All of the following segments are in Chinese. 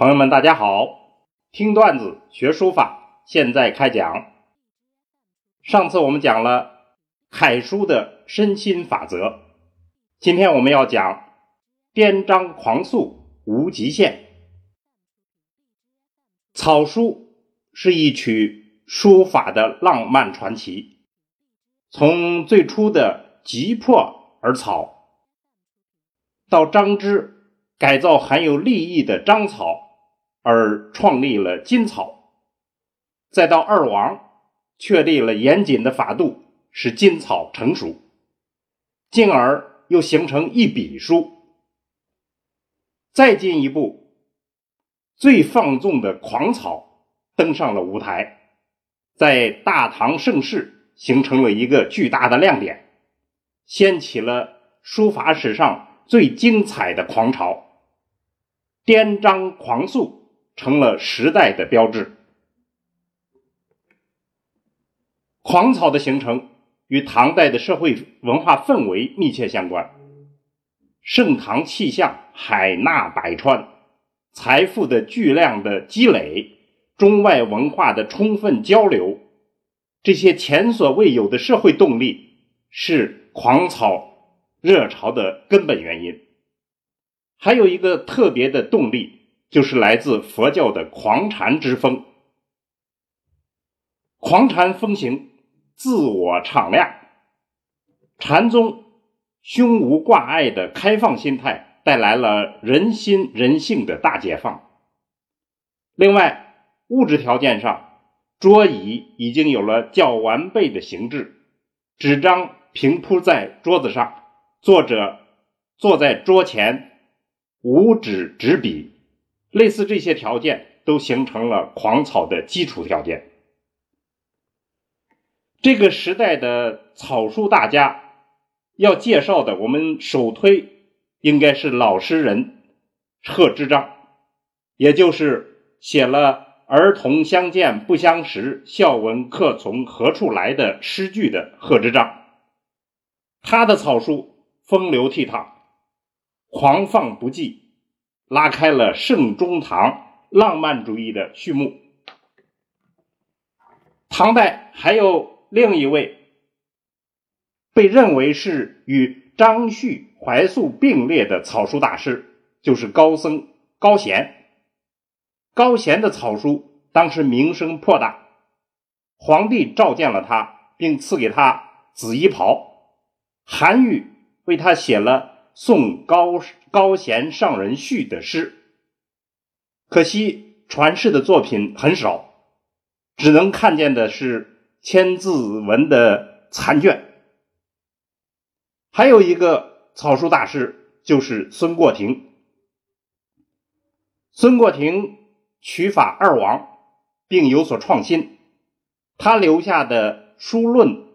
朋友们，大家好！听段子学书法，现在开讲。上次我们讲了楷书的身心法则，今天我们要讲颠章狂素无极限。草书是一曲书法的浪漫传奇，从最初的急迫而草，到张芝改造含有利益的章草。而创立了金草，再到二王确立了严谨的法度，使金草成熟，进而又形成一笔书。再进一步，最放纵的狂草登上了舞台，在大唐盛世形成了一个巨大的亮点，掀起了书法史上最精彩的狂潮，颠章狂素。成了时代的标志。狂草的形成与唐代的社会文化氛围密切相关。盛唐气象，海纳百川，财富的巨量的积累，中外文化的充分交流，这些前所未有的社会动力是狂草热潮的根本原因。还有一个特别的动力。就是来自佛教的狂禅之风。狂禅风行，自我敞亮，禅宗胸无挂碍的开放心态，带来了人心人性的大解放。另外，物质条件上，桌椅已经有了较完备的形制，纸张平铺在桌子上，作者坐在桌前，五指执笔。类似这些条件都形成了狂草的基础条件。这个时代的草书大家要介绍的，我们首推应该是老诗人贺知章，也就是写了“儿童相见不相识，笑问客从何处来”的诗句的贺知章。他的草书风流倜傥，狂放不羁。拉开了盛中唐浪漫主义的序幕。唐代还有另一位被认为是与张旭、怀素并列的草书大师，就是高僧高贤。高贤的草书当时名声颇大，皇帝召见了他，并赐给他紫衣袍。韩愈为他写了。送高高贤上人序的诗，可惜传世的作品很少，只能看见的是千字文的残卷。还有一个草书大师就是孙过庭。孙过庭取法二王，并有所创新，他留下的书论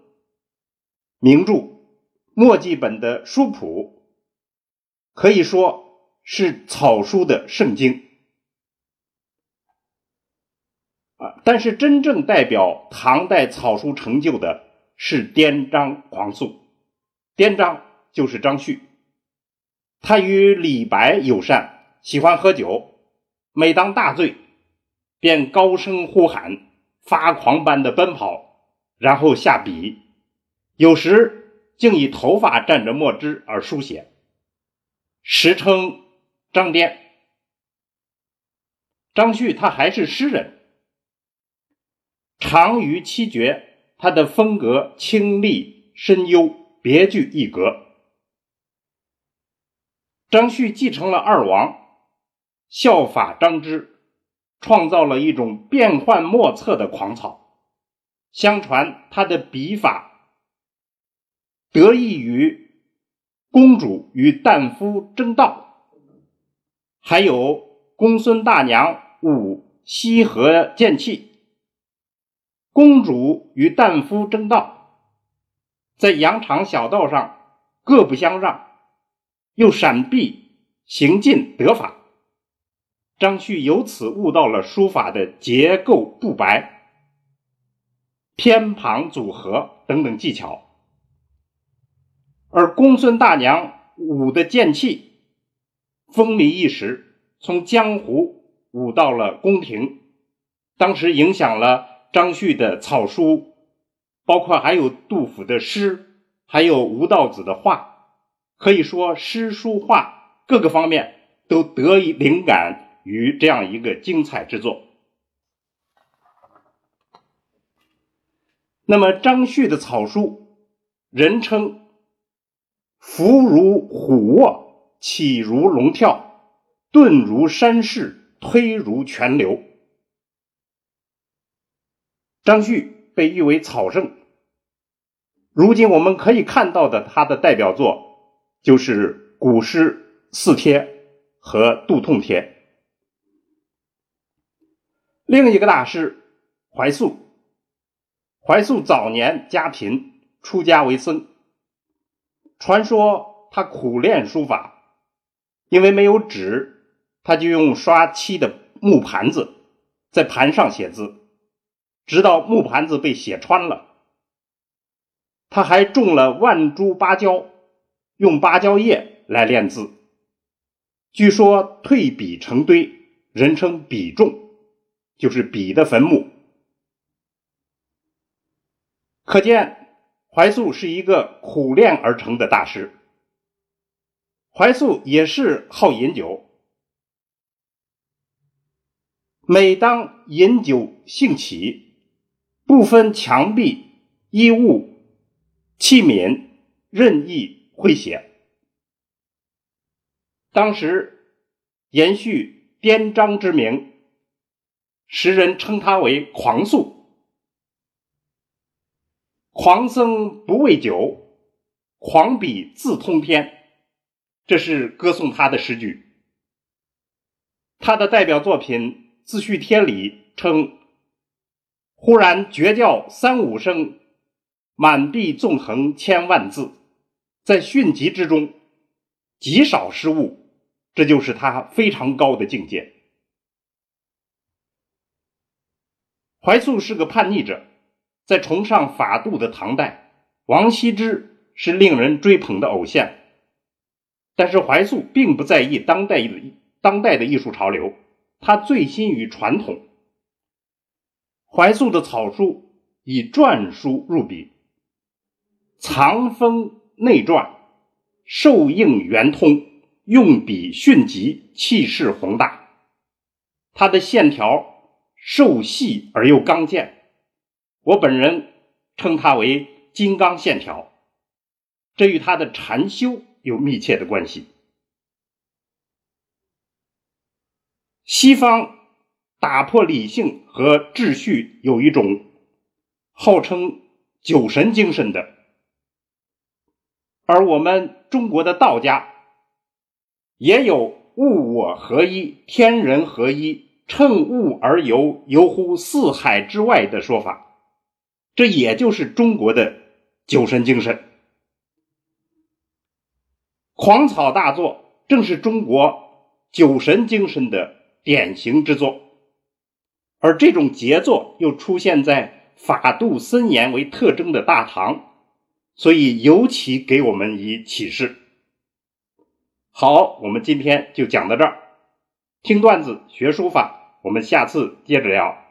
名著墨迹本的书谱。可以说是草书的圣经啊，但是真正代表唐代草书成就的是颠章狂素。颠章就是张旭，他与李白友善，喜欢喝酒，每当大醉，便高声呼喊，发狂般的奔跑，然后下笔，有时竟以头发蘸着墨汁而书写。时称张颠，张旭他还是诗人，长于七绝，他的风格清丽深幽，别具一格。张旭继承了二王，效法张芝，创造了一种变幻莫测的狂草。相传他的笔法得益于。公主与旦夫争道，还有公孙大娘舞西河剑气。公主与旦夫争道，在羊肠小道上各不相让，又闪避行进得法。张旭由此悟到了书法的结构不白、偏旁组合等等技巧。而公孙大娘舞的剑气风靡一时，从江湖舞到了宫廷，当时影响了张旭的草书，包括还有杜甫的诗，还有吴道子的画，可以说诗书画各个方面都得以灵感于这样一个精彩之作。那么张旭的草书，人称“伏如虎卧，起如龙跳，顿如山势，推如泉流”。张旭被誉为草圣。如今我们可以看到的他的代表作，就是古诗《四帖》和《杜痛帖》。另一个大师怀素。怀素早年家贫，出家为僧。传说他苦练书法，因为没有纸，他就用刷漆的木盘子在盘上写字，直到木盘子被写穿了。他还种了万株芭蕉，用芭蕉叶来练字。据说退笔成堆，人称笔重，就是笔的坟墓。可见，怀素是一个苦练而成的大师。怀素也是好饮酒，每当饮酒兴起，不分墙壁、衣物、器皿，任意挥写。当时延续颠章之名，时人称他为狂素。狂僧不畏酒，狂笔自通天，这是歌颂他的诗句。他的代表作品《自叙帖》里称：“忽然绝叫三五声，满壁纵横千万字，在迅疾之中极少失误，这就是他非常高的境界。”怀素是个叛逆者。在崇尚法度的唐代，王羲之是令人追捧的偶像。但是怀素并不在意当代的当代的艺术潮流，他醉心于传统。怀素的草书以篆书入笔，藏锋内篆，受应圆通，用笔迅疾，气势宏大。他的线条瘦细而又刚健。我本人称它为“金刚线条”，这与他的禅修有密切的关系。西方打破理性和秩序，有一种号称“酒神精神”的，而我们中国的道家也有“物我合一，天人合一，乘物而游，游乎四海之外”的说法。这也就是中国的酒神精神，狂草大作正是中国酒神精神的典型之作，而这种杰作又出现在法度森严为特征的大唐，所以尤其给我们以启示。好，我们今天就讲到这儿，听段子学书法，我们下次接着聊。